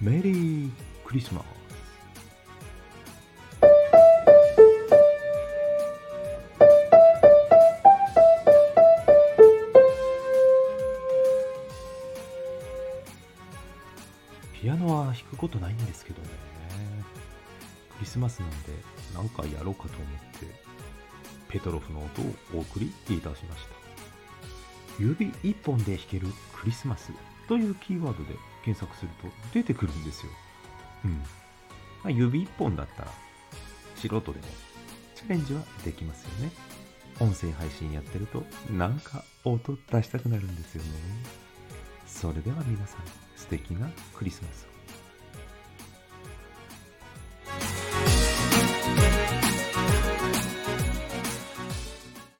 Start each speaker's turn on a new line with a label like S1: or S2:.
S1: メリークリスマス。ピアノは弾くことないんですけどね。クリスマスなんで何かやろうかと思ってペトロフの音をお送りいたしました。指一本で弾けるクリスマス。というキーワードで検索すると出てくるんですよ。うん。まあ、指一本だったら素人でもチャレンジはできますよね。音声配信やってるとなんか音出したくなるんですよね。それでは皆さん素敵なクリスマスを。